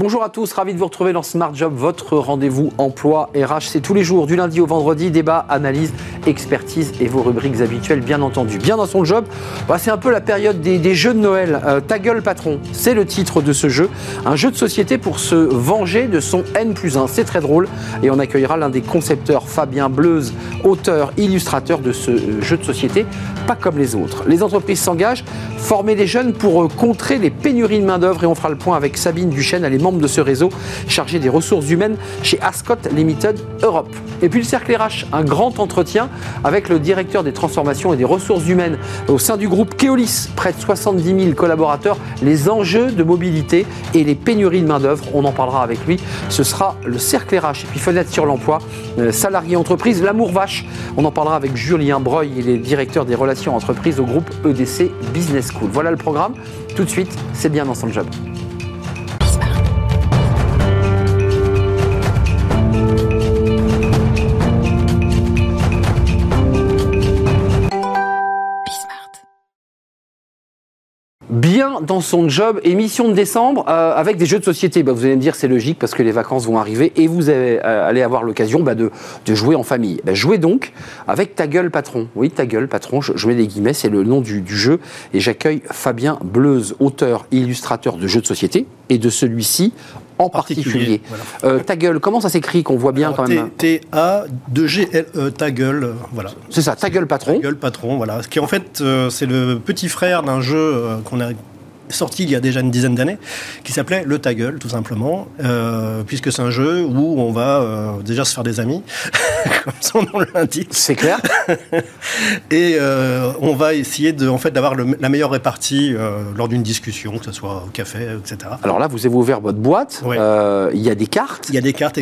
Bonjour à tous, ravi de vous retrouver dans Smart Job, votre rendez-vous emploi RH. C'est tous les jours, du lundi au vendredi, débat, analyse, expertise et vos rubriques habituelles, bien entendu. Bien dans son job, bah, c'est un peu la période des, jeux de Noël. Euh, Ta gueule, patron, c'est le titre de ce jeu. Un jeu de société pour se venger de son N plus 1. C'est très drôle et on accueillera l'un des concepteurs, Fabien Bleuze, auteur, illustrateur de ce euh, jeu de société, pas comme les autres. Les entreprises s'engagent, former les jeunes pour euh, contrer les pénuries de main-d'œuvre et on fera le point avec Sabine Duchesne, elle est de ce réseau chargé des ressources humaines chez Ascot Limited Europe. Et puis le cercle RH, un grand entretien avec le directeur des transformations et des ressources humaines au sein du groupe Keolis, près de 70 000 collaborateurs, les enjeux de mobilité et les pénuries de main-d'œuvre. On en parlera avec lui. Ce sera le cercle RH. Et puis fenêtre sur l'emploi, euh, salarié entreprise, l'amour vache. On en parlera avec Julien Breuil, il est directeur des relations entreprises au groupe EDC Business School. Voilà le programme. Tout de suite, c'est bien dans son job. Bien dans son job. Émission de décembre euh, avec des jeux de société. Bah, vous allez me dire c'est logique parce que les vacances vont arriver et vous allez, euh, allez avoir l'occasion bah, de, jouer en famille. Bah, jouez donc avec Ta gueule patron. Oui, Ta gueule patron, je, mets des guillemets, c'est le nom du, du jeu. Et j'accueille Fabien Bleuze, auteur illustrateur de jeux de société et de celui-ci en particulier. Euh, ta gueule, comment ça s'écrit qu'on voit bien quand même T-A-2-G-L-E, ta gueule, voilà. C'est ça, ta gueule patron. Ta gueule patron, voilà. Ce qui en fait, c'est le petit frère d'un jeu qu'on a sorti il y a déjà une dizaine d'années, qui s'appelait Le Ta Gueule, tout simplement, euh, puisque c'est un jeu où on va euh, déjà se faire des amis, comme son nom l'indique. C'est clair. et euh, on va essayer de, en fait, d'avoir la meilleure répartie lors d'une discussion, que ce soit au café, etc. Alors là, vous avez ouvert votre boîte, il y a des cartes. Il y a des cartes,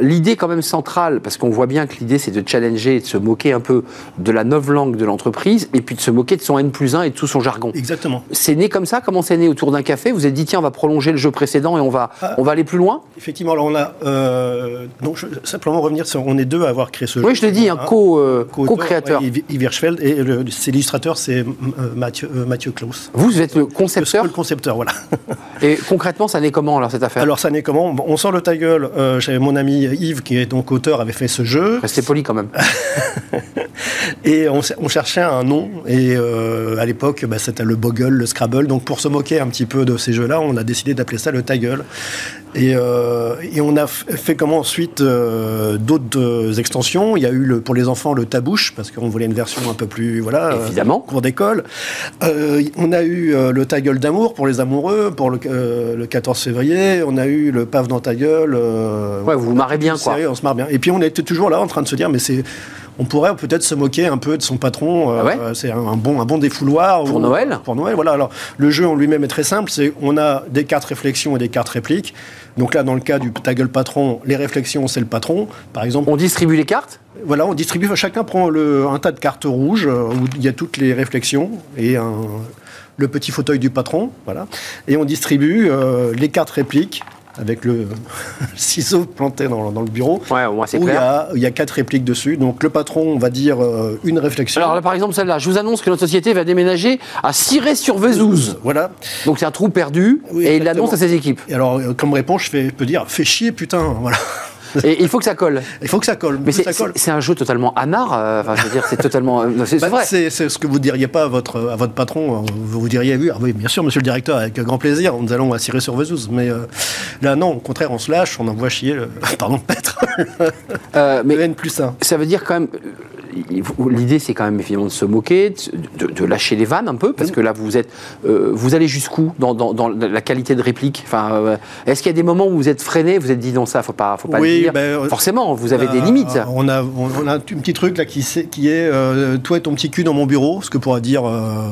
L'idée quand même centrale, parce qu'on voit bien que l'idée c'est de challenger, de se moquer un peu de la nouvelle langue de l'entreprise, et puis de se moquer de son N plus 1 et de tout son jargon. Exactement. C'est né comme ça Comment né autour d'un café, vous avez dit tiens, on va prolonger le jeu précédent et on va, ah. on va aller plus loin? Effectivement, alors on a. Euh, donc, simplement revenir sur. On est deux à avoir créé ce jeu. Oui, je l'ai dit, un euh, co-créateur. Co Yves Hirschfeld et l'illustrateur, c'est euh, Mathieu, Mathieu Klaus. Vous, vous êtes le concepteur Le, concepteur, voilà. et concrètement, ça n'est comment alors cette affaire? Alors, ça n'est comment? On sort le ta gueule. J'avais mon ami Yves, qui est donc auteur, avait fait ce jeu. Restez poli quand même. et on, on, cherchait un nom. Et à l'époque, bah, c'était le Bogle, le Scrabble. Donc, pour se moquer un petit peu de ces jeux-là, on a décidé d'appeler ça le ta gueule. Et, euh, et, on a fait comment ensuite euh, d'autres euh, extensions. Il y a eu le, pour les enfants le tabouche, parce qu'on voulait une version un peu plus, voilà, évidemment, cours d'école. on a eu le ta gueule d'amour pour les amoureux, pour le, le, 14 février. On a eu le paf dans ta gueule. ouais, vous vous marrez bien, quoi. on se marre bien. Et puis on était toujours là en train de se dire, mais c'est on pourrait peut-être se moquer un peu de son patron. Ah c'est un, bon, un bon défouloir. Pour Noël Pour Noël, voilà. Alors, le jeu en lui-même est très simple. C'est on a des cartes réflexions et des cartes répliques. Donc là, dans le cas du ta gueule patron, les réflexions, c'est le patron. Par exemple. On distribue les cartes? Voilà, on distribue. Chacun prend le, un tas de cartes rouges euh, où il y a toutes les réflexions et le petit fauteuil du patron. Voilà. Et on distribue euh, les cartes répliques avec le ciseau planté dans, le bureau. Ouais, moi c'est clair. Il y, a, quatre répliques dessus. Donc le patron on va dire euh, une réflexion. Alors là, par exemple, celle-là, je vous annonce que notre société va déménager à Ciré-sur-Vezouze. Voilà. Donc c'est un trou perdu et il l'annonce à ses équipes. Et alors, euh, comme réponse, je, fais, je peux dire fais chier, putain. Voilà. Et il faut que ça colle. Il faut que ça colle. Mais c'est un jeu totalement anard. Euh, enfin, je veux dire, c'est totalement. Euh, c'est bah, vrai. C'est ce que vous diriez pas à votre, à votre patron. Euh, vous, vous diriez, oui, ah oui, bien sûr, monsieur le directeur, avec grand plaisir, nous allons assurer sur Vezouze. Mais là, non, au contraire, on se lâche, on envoie chier, le, pardon, Petre. mais N plus 1. Ça veut dire quand même l'idée c'est quand même évidemment de se moquer, de, lâcher les vannes un peu, parce que là vous êtes, euh, vous allez jusqu'où dans, la qualité de réplique? Enfin, euh, est-ce qu'il y a des moments où vous êtes freiné, vous êtes dit non ça faut pas, faut pas le dire? Ben, euh, Forcément, vous avez des limites. On a, on a un petit truc là qui, qui est toi et ton petit cul dans mon bureau, ce que pourrait dire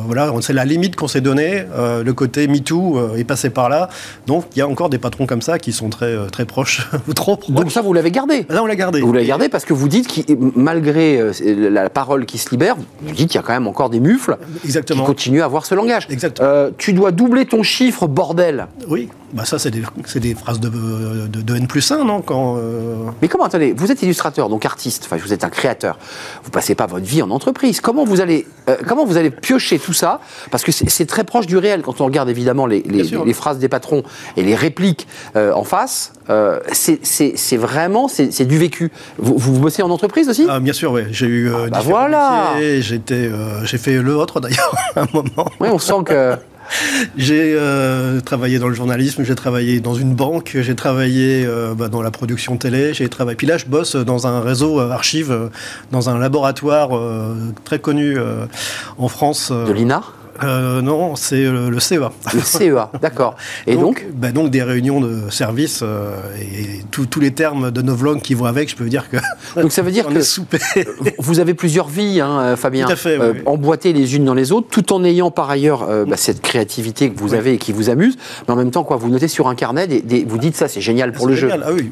voilà, c'est la limite qu'on s'est donnée. le côté MeToo est passé par là, donc il y a encore des patrons comme ça qui sont très très proches ou trop proches. Donc ça vous l'avez gardé? Là on l'a gardé. Vous l'avez gardé parce que vous dites que malgré la parole qui se libère, vous dites qu'il y a quand même encore des mufles Exactement. qui continuent à avoir ce langage. Exactement. Euh, tu dois doubler ton chiffre, bordel. Oui. Bah ça, c'est des, des phrases de, de, de N plus 1, non quand, euh, Mais comment, attendez, vous êtes illustrateur, donc artiste, enfin vous êtes un créateur, vous passez pas votre vie en entreprise. Comment vous allez, euh, comment vous allez piocher tout ça? Parce que c'est très proche du réel quand on regarde évidemment les, les- phrases des patrons et les répliques euh, en face. c'est- vraiment, c'est du vécu. Vous, vous bossez en entreprise aussi? Ah, bien sûr, oui. J'ai eu Ah, bah voilà. j'ai fait le vôtre d'ailleurs à un moment. Oui, on sent que. J'ai euh, travaillé dans le journalisme, j'ai travaillé dans une banque, j'ai travaillé euh, bah, dans la production télé, j'ai travaillé. Puis là, je bosse dans un réseau euh, archive, dans un laboratoire très connu en France. De l'INA? Euh, Non, c'est euh, le CEA. Le CEA, d'accord. Et donc, bah, donc des réunions de service euh, et tous tous les termes de novlangue qui vont avec, je peux vous dire que donc ça veut dire que soupé. vous avez plusieurs vies, hein, Fabien, Tout à fait, oui, oui. emboîtées les unes dans les autres, tout en ayant par ailleurs bah, cette créativité que vous Oui. avez et qui vous amuse, mais en même temps, quoi, vous notez sur un carnet, des, des- vous dites ça, c'est génial pour le C'est jeu. génial. Ah oui,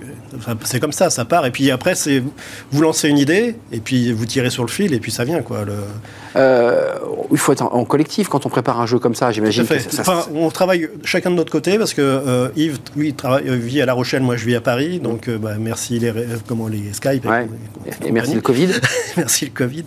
c'est comme ça, ça part. Et puis après, c'est vous lancez une idée, et puis vous tirez sur le fil, et puis ça vient quoi. Le... Euh, il faut être en, en collectif quand on prépare un jeu comme ça, j'imagine. Enfin, on travaille chacun de notre côté parce que euh, Yves, lui, il travaille, euh, vit à La Rochelle, moi je vis à Paris, donc euh, bah, merci les, comment les Skype. Ouais. et, et merci le. Covid. merci le Covid.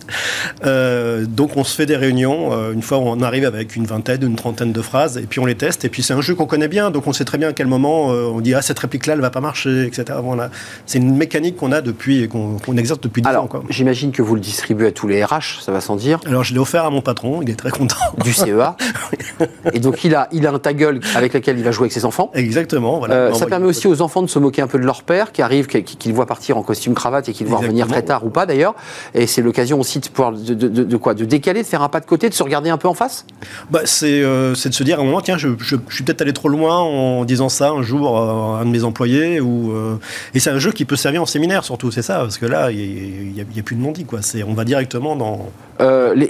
Donc on se fait des réunions. une fois, on arrive avec une vingtaine, une trentaine de phrases, et puis on les teste. Et puis c'est un jeu qu'on connaît bien, donc on sait très bien à quel moment on dit ah cette réplique-là, elle va pas marcher, etc. Voilà. C'est une mécanique qu'on a depuis qu'on qu'on exerce depuis 10 ans. Alors, j'imagine que vous le distribuez à tous les RH, ça va sans dire, Alors je l'ai offert à mon patron, il est très content. du CEA. et donc, il a, il a un ta gueule avec lequel il va jouer avec ses enfants. Exactement. Voilà. Euh, Non, ça bah, permet aussi aux enfants de se moquer un peu de leur père, qui arrive, qui- qu'ils voient partir en costume cravate et qu'ils voient revenir très tard ou pas d'ailleurs. Et c'est l'occasion aussi de pouvoir de, de- de- de quoi, de décaler, de faire un pas de côté, de se regarder un peu en face? Bah, c'est euh, de se dire à un moment, tiens, je, je- je suis peut-être allé trop loin en disant ça un jour à un de mes employés. Ou, euh, et c'est un jeu qui peut servir en séminaire surtout, c'est ça, parce que là, il n'y a, plus de non-dit. quoi. On va directement dans. Euh, les-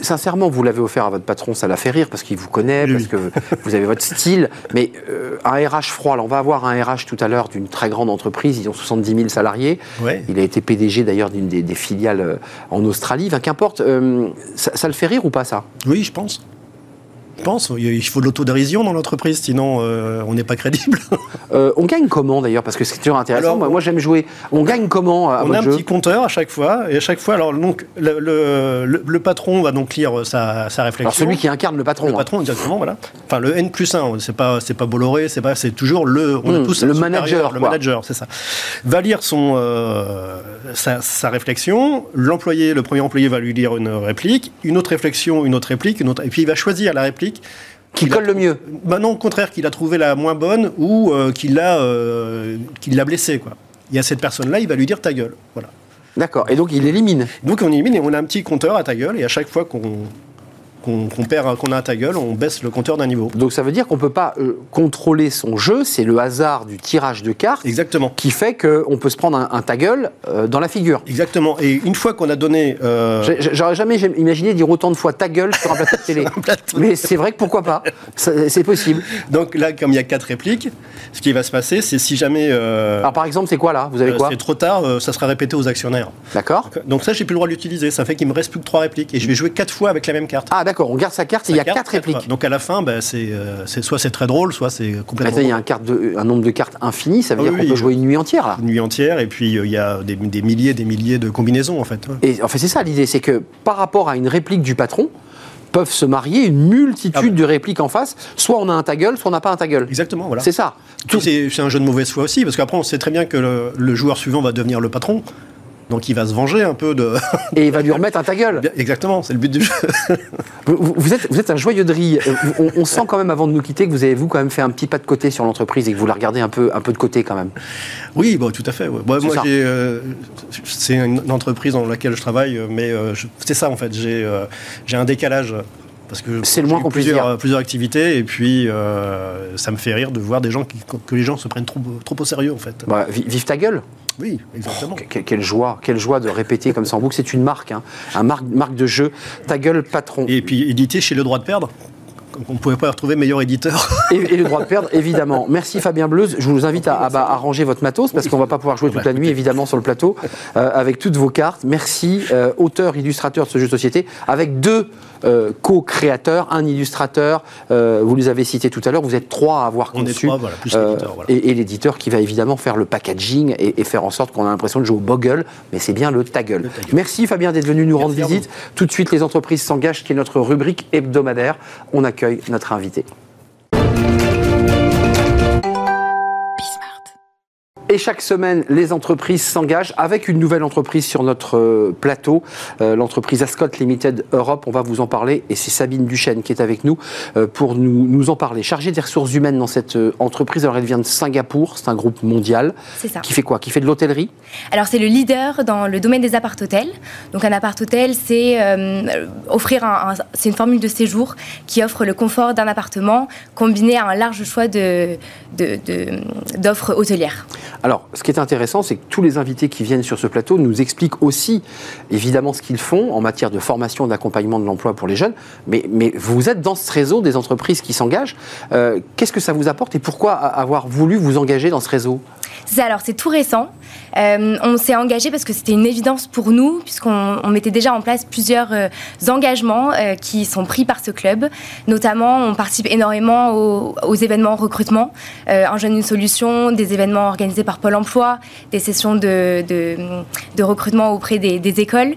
sincèrement, vous l'avez offert à votre patron, ça l'a fait rire parce qu'il vous connaît, Oui, parce que vous avez votre style. Mais euh, un RH froid, là, on va avoir un RH tout à l'heure d'une très grande entreprise, ils ont 70 000 salariés. Ouais. Il a été PDG d'ailleurs d'une des, des filiales euh, en Australie. Enfin, qu'importe, euh, ça, ça le fait rire ou pas ça? Oui, je pense. Je pense. Il faut de l'autodérision dans l'entreprise, sinon euh, on n'est pas crédible. Euh, On gagne comment d'ailleurs? Parce que c'est toujours intéressant. Alors, moi, moi, j'aime jouer. On gagne comment à on votre a un jeu? petit compteur à chaque fois, et à chaque fois, alors donc le, le- patron va donc lire sa, sa réflexion. Alors celui qui incarne le patron. Le hein. patron, exactement, voilà. Enfin, le N plus 1, c'est pas, c'est pas Bolloré, c'est pas, c'est toujours le, on Hmm, a tous un le manager, le quoi. manager, c'est ça. Va lire son, euh, sa, sa réflexion. L'employé, le premier employé va lui lire une réplique, une autre réflexion, une autre réplique, une autre, et puis il va choisir la réplique. Qui colle le mieux. Bah non, au contraire, qu'il a trouvé la moins bonne ou euh, qu'il l'a, euh, blessé, quoi. Il y a cette personne-là, il va lui dire ta gueule, voilà. D'accord. Et donc il élimine. Donc on élimine et on a un petit compteur à ta gueule, et à chaque fois qu'on qu'on perd, qu'on a un ta gueule, on baisse le compteur d'un niveau. Donc ça veut dire qu'on peut pas euh, contrôler son jeu. C'est le hasard du tirage de cartes Exactement. qui fait qu'on peut se prendre un, un ta gueule euh, dans la figure. Exactement. Et une fois qu'on a donné. euh, J'aurais jamais imaginé dire autant de fois ta gueule sur un plateau de télé. plateau. Mais c'est vrai que pourquoi pas C'est possible. donc là, comme il y a quatre répliques, ce qui va se passer, c'est si jamais. Alors par exemple, c'est quoi là? Vous avez quoi? c'est trop tard, ça sera répété aux actionnaires. D'accord Donc ça, j'ai plus le droit de l'utiliser. Ça fait qu'il me reste plus que trois répliques et je vais jouer quatre fois avec la même carte. Ah d'accord, on garde sa carte et il y a carte, quatre répliques. Donc à la fin, bah, c'est euh, c'est- soit c'est très drôle, soit c'est complètement. Maintenant, il y a un, carte de- un nombre de cartes infini, ça veut Ah dire oui, qu'on peut jouer une nuit entière là. une nuit entière et puis euh, il y a des, des milliers, des milliers de combinaisons en fait. Et en fait, c'est ça l'idée, c'est que par rapport à une réplique du patron, peuvent se marier une multitude Ah bah. de répliques en face. Soit on a un ta gueule, soit on n'a pas un ta gueule. Exactement, voilà. C'est ça. Tout- C'est c'est un jeu de mauvaise foi aussi, parce qu'après on sait très bien que le, le joueur suivant va devenir le patron, donc il va se venger un peu de. Et il va lui remettre un ta gueule. Exactement, c'est le but du jeu. Vous, êtes, vous êtes un joyeux de. Euh, On, on sent quand même avant de nous quitter que vous avez vous quand même fait un petit pas de côté sur l'entreprise et que vous la regardez un peu, un peu de côté quand même. Oui, bon, tout à fait. ouais. Bon, C'est moi, euh, c'est une entreprise dans laquelle je travaille, euh, mais euh, c'est ça en fait. J'ai, euh, un décalage. Parce que C'est le moins qu'on puisse plusieurs, dire. plusieurs activités et puis euh, ça me fait rire de voir des gens qui, que les gens se prennent trop, trop au sérieux en fait. Bah, vi- vive ta gueule. Oui, exactement. Que- Quelle, joie, quelle joie de répéter comme ça en boucle. C'est une marque, hein, un marque, marque de jeu. Ta gueule, patron. Et puis édité chez Le Droit de Perdre. on ne pouvait pas retrouver meilleur éditeur. Et, et, le droit de perdre, évidemment. Merci Fabien Bleuze. Je vous invite à, à, à ranger votre matos parce qu'on ne va pas pouvoir jouer toute la nuit, évidemment, sur le plateau euh, avec toutes vos cartes. Merci, euh, auteur, illustrateur de ce jeu de société, avec deux euh, co-créateurs, un illustrateur, euh, vous les avez cités tout à l'heure, vous êtes trois à avoir conçu. Trois, voilà, plus l'éditeur. Voilà. Et, et l'éditeur qui va évidemment faire le packaging et, et faire en sorte qu'on a l'impression de jouer au Boggle, mais c'est bien le ta gueule. Merci Fabien d'être venu nous Merci rendre visite. Tout de suite, les entreprises s'engagent, qui est notre rubrique hebdomadaire. On accueille notre invité. Et chaque semaine, les entreprises s'engagent avec une nouvelle entreprise sur notre euh, plateau, euh, l'entreprise Ascot Limited Europe. On va vous en parler et c'est Sabine Duchesne qui est avec nous euh, pour nous, nous en parler. Chargée des ressources humaines dans cette entreprise, alors elle vient de Singapour, c'est un groupe mondial. C'est ça. Qui fait quoi? Qui fait de l'hôtellerie? Alors c'est le leader dans le domaine des appart-hôtels. Donc un appart-hôtel, c'est euh, offrir un, un- c'est une formule de séjour qui offre le confort d'un appartement combiné à un large choix de, de- de- d'offres hôtelières. Alors, ce qui est intéressant, c'est que tous les invités qui viennent sur ce plateau nous expliquent aussi, évidemment, ce qu'ils font en matière de formation, d'accompagnement de l'emploi pour les jeunes. Mais, vous êtes dans ce réseau des entreprises qui s'engagent. Euh, Qu'est-ce que ça vous apporte et pourquoi avoir voulu vous engager dans ce réseau? Alors c'est tout récent. Euh, on s'est engagé parce que c'était une évidence pour nous, puisqu'on on mettait déjà en place plusieurs euh, engagements euh, qui sont pris par ce club. Notamment, on participe énormément aux, événements recrutement, Un jeune, une solution, des événements organisés par Pôle emploi, des sessions de, recrutement auprès des, écoles.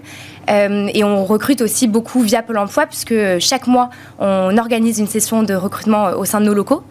Et on recrute aussi beaucoup via Pôle emploi, puisque chaque mois, on organise une session de recrutement au sein de nos locaux.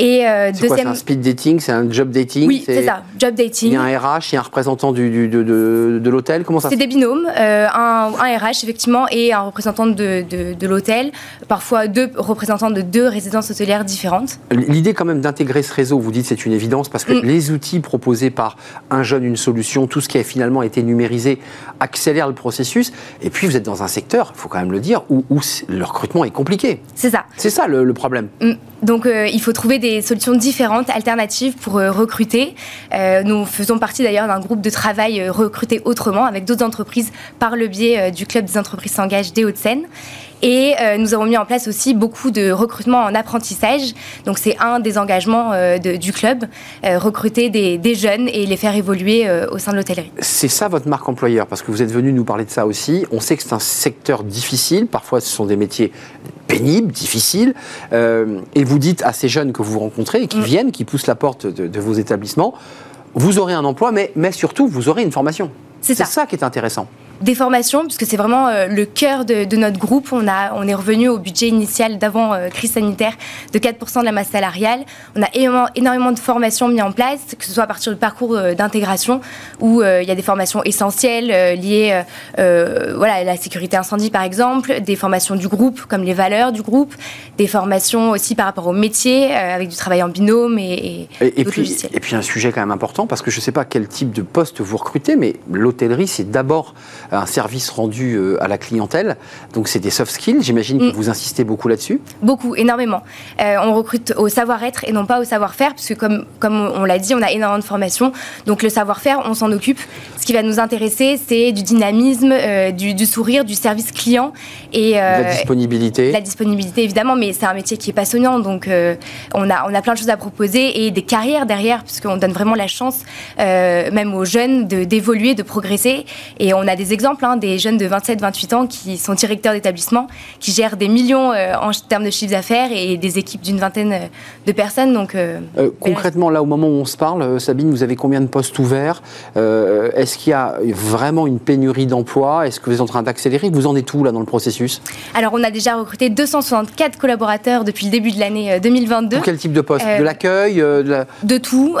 Et euh, C'est quoi C'est un speed dating C'est un job dating oui, c'est ça, job Il dating. y a un RH, il y a un représentant du, du- de, de- de l'hôtel Comment ça C'est des binômes, euh, un, un RH effectivement et un représentant de, de, l'hôtel, parfois deux représentants de deux résidences hôtelières différentes. L'idée quand même d'intégrer ce réseau, vous dites c'est une évidence parce que Mm. les outils proposés par un jeune, une solution, tout ce qui a finalement été numérisé accélère le processus. Et puis vous êtes dans un secteur, il faut quand même le dire, où, le recrutement est compliqué. C'est ça. C'est ça le, le problème. Mm. Donc euh, il faut trouver des solutions différentes, alternatives pour euh, recruter. Euh, nous faisons partie d'ailleurs d'un groupe de travail recruté autrement avec d'autres entreprises par le biais du club des entreprises s'engagent des Hauts-de-Seine. Et euh, nous avons mis en place aussi beaucoup de recrutement en apprentissage. Donc c'est un des engagements euh, de- du club, euh, recruter des, des jeunes et les faire évoluer au sein de l'hôtellerie. C'est ça votre marque employeur, parce que vous êtes venu nous parler de ça aussi. On sait que c'est un secteur difficile, parfois ce sont des métiers pénibles, difficiles, et vous dites à ces jeunes que vous rencontrez et qui Mm. viennent, qui poussent la porte de, de vos établissements, vous aurez un emploi, mais, mais surtout vous aurez une formation. C'est ça. ça qui est intéressant. Des formations, puisque c'est vraiment euh, le cœur de, de notre groupe. On, a, on est revenu au budget initial d'avant euh, crise sanitaire de 4% de la masse salariale. On a énormément, énormément de formations mises en place, que ce soit à partir du parcours euh, d'intégration, où il y a des formations essentielles liées voilà, à la sécurité incendie, par exemple, des formations du groupe, comme les valeurs du groupe, des formations aussi par rapport au métier, avec du travail en binôme et, et, Et, puis, logiciels. et puis un sujet quand même important, parce que je ne sais pas quel type de poste vous recrutez, mais l'hôtellerie, c'est d'abord un service rendu euh, à la clientèle. Donc c'est des soft skills, j'imagine que Mm. vous insistez beaucoup là-dessus. Beaucoup, énormément. Euh, on recrute au savoir-être et non pas au savoir-faire, parce que comme, comme on l'a dit, on a énormément de formations. Donc le savoir-faire, on s'en occupe. Ce qui va nous intéresser, c'est du dynamisme, euh, du, du sourire, du service client et euh, la disponibilité. la disponibilité évidemment, mais c'est un métier qui est passionnant, donc on, a, on a plein de choses à proposer et des carrières derrière, puisqu'on donne vraiment la chance, même aux jeunes, de- d'évoluer, de, progresser. Et on a des exemples, hein, des jeunes de 27-28 ans qui sont directeurs d'établissement, qui gèrent des millions euh, en termes de chiffre d'affaires et des équipes d'une vingtaine euh, de personnes. Donc, euh, concrètement, là, au moment où on se parle, Sabine, vous avez combien de postes ouverts? Est-ce qu'il y a vraiment une pénurie d'emplois? Est-ce que vous êtes en train d'accélérer? Vous en êtes où là dans le processus? Alors on a déjà recruté 264 collaborateurs depuis le début de l'année euh, 2022. Pour quel type de poste? De l'accueil de la- De tout,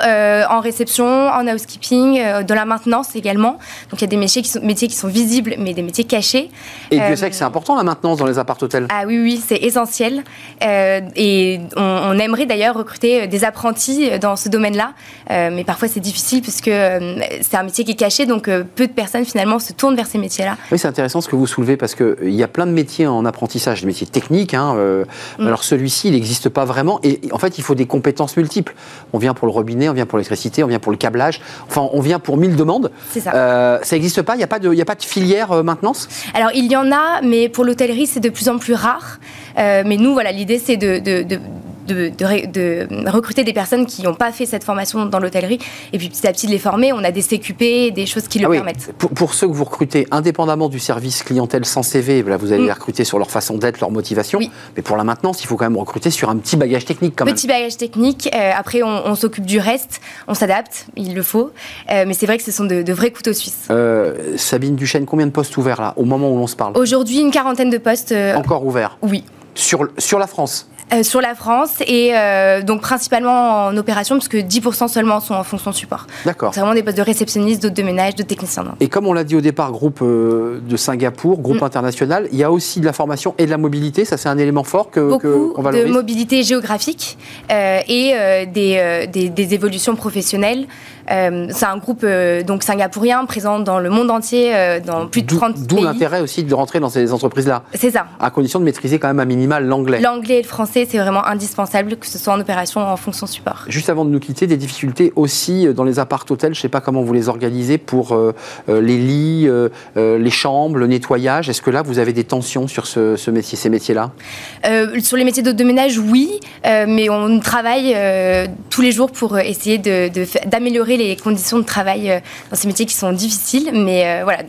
en réception, en housekeeping, de la maintenance également. Donc il y a des métiers qui sont, métiers qui sont visibles, mais des métiers cachés. Et Dieu Euh, sait que c'est important la maintenance dans les appart-hôtels. Ah oui, oui, c'est essentiel. Euh, et on, on aimerait d'ailleurs recruter euh, des apprentis dans ce domaine-là. Mais parfois c'est difficile puisque c'est un métier qui est caché, donc peu de personnes finalement se tournent vers ces métiers-là. Oui, c'est intéressant ce que vous soulevez parce qu'il y a plein de métiers en apprentissage, des métiers techniques. hein, euh, Mm. Alors celui-ci, il n'existe pas vraiment. Et et en fait, il faut des compétences multiples. On vient pour le robinet, on vient pour l'électricité, on vient pour le câblage. Enfin, on vient pour mille demandes. C'est ça. Euh, ça n'existe pas. Il n'y a pas de, il y a pas de filière maintenance Alors, il y en a, mais pour l'hôtellerie, c'est de plus en plus rare. mais nous, voilà, l'idée, c'est de, recruter des personnes qui n'ont pas fait cette formation dans l'hôtellerie et puis petit à petit de les former. On a des CQP, des choses qui le ah permettent. Pour, ceux que vous recrutez, indépendamment du service clientèle sans CV, là, vous allez mm. les recruter sur leur façon d'être, leur motivation. Mais pour la maintenance, il faut quand même recruter sur un petit bagage technique quand Petit bagage technique. Euh, après, on, s'occupe du reste. On s'adapte, il le faut. Euh, mais c'est vrai que ce sont de, vrais couteaux suisses. Euh, Sabine Duchesne, combien de postes ouverts là, au moment où l'on se parle? Aujourd'hui, une quarantaine de postes. Encore ouverts? Oui. Sur, sur la France? Euh, sur la France et euh, donc principalement en opération puisque 10% seulement sont en fonction support. D'accord. C'est vraiment des postes de réceptionniste, d'autres de ménage, de technicien. Et comme on l'a dit au départ, groupe euh, de Singapour, groupe mm. international, il y a aussi de la formation et de la mobilité. Ça, c'est un élément fort que Beaucoup qu'on de mobilité géographique et des, des, des, évolutions professionnelles. C'est un groupe donc singapourien présent dans le monde entier, dans plus de 30 pays. D'où l'intérêt aussi de rentrer dans ces entreprises-là. C'est ça. À condition de maîtriser quand même à minimal l'anglais. L'anglais et le français c'est vraiment indispensable, que ce soit en opération ou en fonction support. Juste avant de nous quitter, des difficultés aussi euh, dans les appart-hôtels, je ne sais pas comment vous les organisez pour euh, euh, les lits, les chambres, le nettoyage. Est-ce que là, vous avez des tensions sur ce, métier, ces métiers-là? Sur les métiers de ménage, oui, mais on travaille tous les jours pour essayer d'améliorer les conditions de travail dans ces métiers qui sont difficiles. Mais voilà,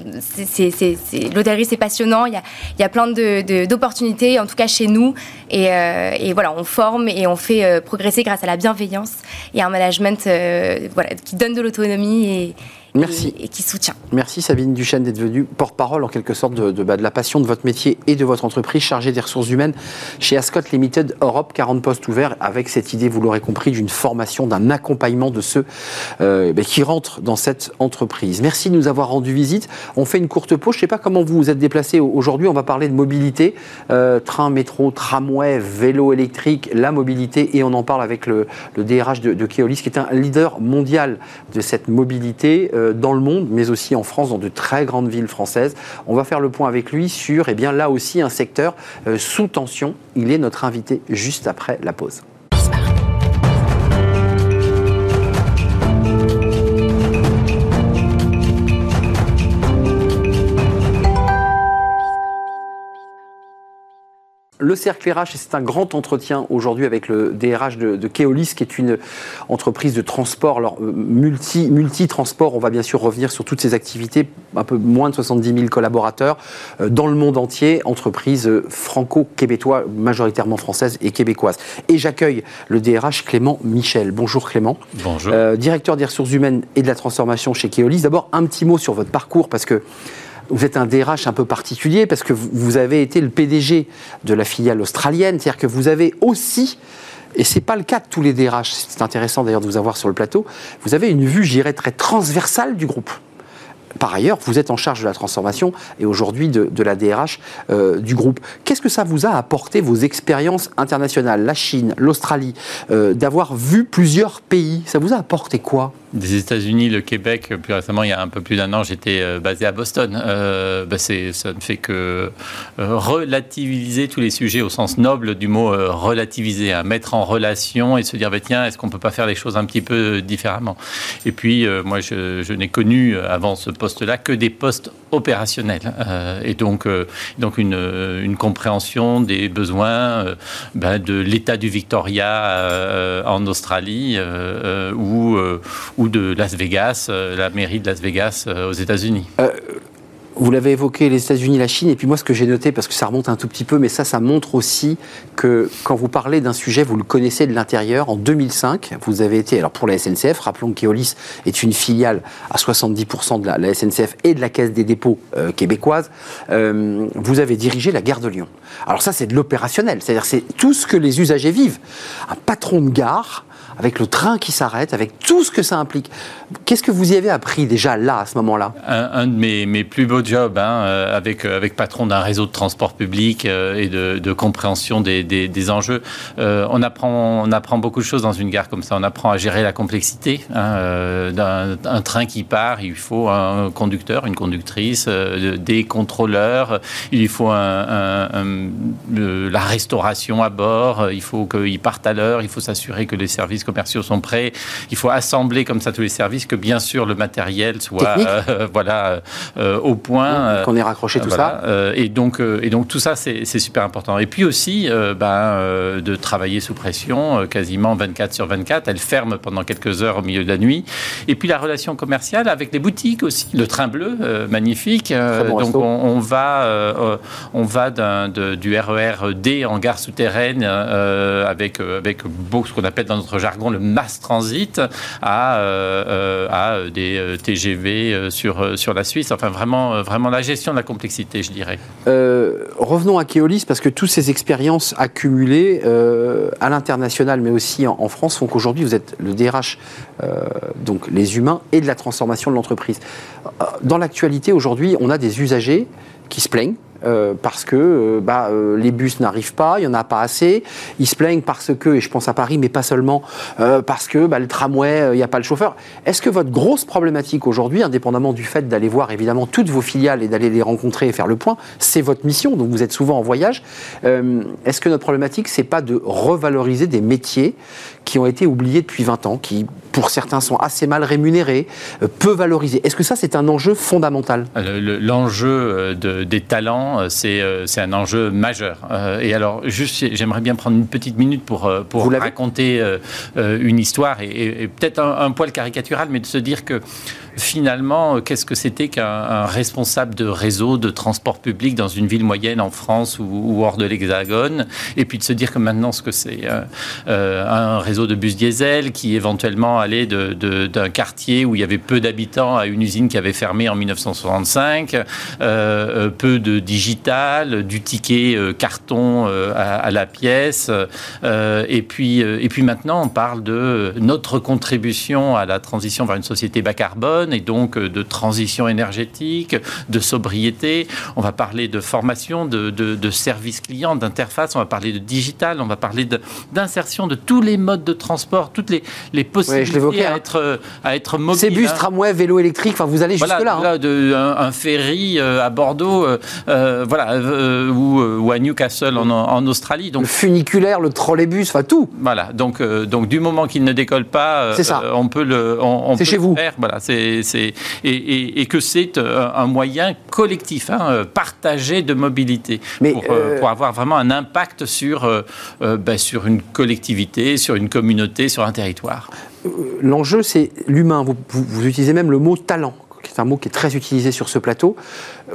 l'hôtellerie, c'est passionnant. Il y a, il y a plein d'opportunités, en tout cas chez nous. Et, et voilà, on forme et on fait euh, progresser grâce à la bienveillance et un management euh, voilà, qui donne de l'autonomie et, Merci. Et, qui soutient. Merci Sabine Duchesne d'être venue porte-parole en quelque sorte de, bah, de, la passion de votre métier et de votre entreprise chargée des ressources humaines chez Ascot Limited Europe, 40 postes ouverts avec cette idée, vous l'aurez compris, d'une formation, d'un accompagnement de ceux euh, bah, qui rentrent dans cette entreprise. Merci de nous avoir rendu visite. On fait une courte pause. Je ne sais pas comment vous vous êtes déplacé aujourd'hui. On va parler de mobilité, euh, train, métro, tramway, vélo électrique, la mobilité et on en parle avec le, DRH de, Keolis qui est un leader mondial de cette mobilité. Euh, dans le monde, mais aussi en France, dans de très grandes villes françaises. On va faire le point avec lui sur, eh bien, là aussi, un secteur euh, sous tension. Il est notre invité juste après la pause. Le cercle RH, et c'est un grand entretien aujourd'hui avec le DRH de, Keolis, qui est une entreprise de transport, alors euh, multi, multi-transport. On va bien sûr revenir sur toutes ces activités, un peu moins de 70 000 collaborateurs euh, dans le monde entier, entreprise euh, franco-québécoise, majoritairement française et québécoise. Et j'accueille le DRH Clément Michel. Bonjour Clément. Bonjour. directeur des ressources humaines et de la transformation chez Keolis. D'abord, un petit mot sur votre parcours, parce que vous êtes un DRH un peu particulier parce que vous avez été le PDG de la filiale australienne, c'est-à-dire que vous avez aussi et ce n'est pas le cas de tous les DRH, c'est intéressant d'ailleurs de vous avoir sur le plateau, vous avez une vue, j'irais, très transversale du groupe. Par ailleurs, vous êtes en charge de la transformation et aujourd'hui de, la DRH euh, du groupe. Qu'est-ce que ça vous a apporté, vos expériences internationales, la Chine, l'Australie, euh, d'avoir vu plusieurs pays? Ça vous a apporté quoi? Des États-Unis, le Québec, plus récemment, il y a un peu plus d'un an, j'étais euh, basé à Boston. Euh, bah ça ne fait que euh, relativiser tous les sujets au sens noble du mot relativiser, hein, mettre en relation et se dire, bah, tiens, est-ce qu'on ne peut pas faire les choses un petit peu différemment? Et puis, moi, je, n'ai connu avant ce poste-là que des postes opérationnels. et donc, donc une, compréhension des besoins bah, de l'état du Victoria en Australie ou ou de Las Vegas, euh, la mairie de Las Vegas euh, aux États-Unis. Euh, vous l'avez évoqué, les États-Unis, la Chine, et puis moi ce que j'ai noté, parce que ça remonte un tout petit peu, mais ça, ça montre aussi que quand vous parlez d'un sujet, vous le connaissez de l'intérieur. En 2005, vous avez été, alors pour la SNCF, rappelons que Keolis est une filiale à 70% de la, SNCF et de la Caisse des dépôts québécoise, vous avez dirigé la gare de Lyon. Alors ça, c'est de l'opérationnel, c'est-à-dire c'est tout ce que les usagers vivent. Un patron de gare avec le train qui s'arrête, avec tout ce que ça implique. Qu'est-ce que vous y avez appris déjà là, à ce moment-là? Un, de mes, plus beaux jobs, hein, euh, avec, euh, avec patron d'un réseau de transport public euh, et de, compréhension des, enjeux. on, apprend, on apprend beaucoup de choses dans une gare comme ça. On apprend à gérer la complexité. Hein, d'un train qui part, il faut un conducteur, une conductrice, des contrôleurs, il faut la restauration à bord, il faut qu'ils partent à l'heure, il faut s'assurer que les services services commerciaux sont prêts. Il faut assembler comme ça tous les services, que bien sûr le matériel soit voilà au point. Qu'on ait raccroché tout ça. et donc et donc tout ça c'est super important. Et puis aussi ben, de travailler sous pression, quasiment 24 sur 24. Elle ferme pendant quelques heures au milieu de la nuit. Et puis la relation commerciale avec les boutiques aussi. Le train bleu, magnifique. donc on, va on va du RER D en gare souterraine euh, avec, euh, avec ce qu'on appelle dans notre jargon le mass transit à, euh, à des TGV sur, sur la Suisse. Enfin, vraiment, vraiment la gestion de la complexité, je dirais. revenons à Keolis, parce que toutes ces expériences accumulées à l'international, mais aussi en, France, font qu'aujourd'hui, vous êtes le DRH, donc les humains, et de la transformation de l'entreprise. Dans l'actualité, aujourd'hui, on a des usagers qui se plaignent euh, parce que euh, bah, euh, les bus n'arrivent pas, il n'y en a pas assez. Ils se plaignent parce que, et je pense à Paris, mais pas seulement, parce que bah, le tramway, il n'y a pas le chauffeur. Est-ce que votre grosse problématique aujourd'hui, indépendamment du fait d'aller voir évidemment toutes vos filiales et d'aller les rencontrer et faire le point, c'est votre mission, donc vous êtes souvent en voyage. Est-ce que notre problématique, c'est pas de revaloriser des métiers qui ont été oubliés depuis 20 ans, qui pour certains sont assez mal rémunérés, peu valorisés? Est-ce que ça, c'est un enjeu fondamental? L'enjeu des talents euh, euh, c'est un enjeu majeur. Euh, et alors, juste, j'aimerais bien prendre une petite minute pour, pour raconter une histoire et, peut-être un, poil caricatural, mais de se dire que finalement, euh, qu'est-ce que c'était qu'un responsable de réseau de transport public dans une ville moyenne en France ou, hors de l'Hexagone? Et puis de se dire que maintenant, ce que c'est euh, euh, un réseau de bus diesel qui éventuellement allait d'un quartier où il y avait peu d'habitants à une usine qui avait fermé en 1965, peu de digital, du ticket carton à, la pièce. et, puis, et puis maintenant, on parle de notre contribution à la transition vers une société bas carbone et donc euh, de transition énergétique, de sobriété. On va parler de formation, de, de, services clients, d'interface. On va parler de digital. On va parler d'insertion de, tous les modes de transport, toutes les, les possibilités à, hein. être, à être mobiles. Ces bus, hein. tramway, vélo électrique, enfin, vous allez jusque là. Hein. de, un, ferry euh, à Bordeaux, euh, voilà, ou, ou, à Newcastle en, en, Australie. Donc, le funiculaire, le trolleybus, enfin tout. Voilà, donc, donc du moment qu'il ne décolle pas, ça. on peut le. On, c'est chez vous. Faire. Voilà, c'est et, que c'est euh, un moyen collectif, hein, euh, partagé de mobilité, euh, pour, avoir vraiment un impact sur, ben, sur une collectivité, sur une communauté, sur un territoire. L'enjeu, c'est l'humain. vous, utilisez même le mot talent qui est un mot qui est très utilisé sur ce plateau.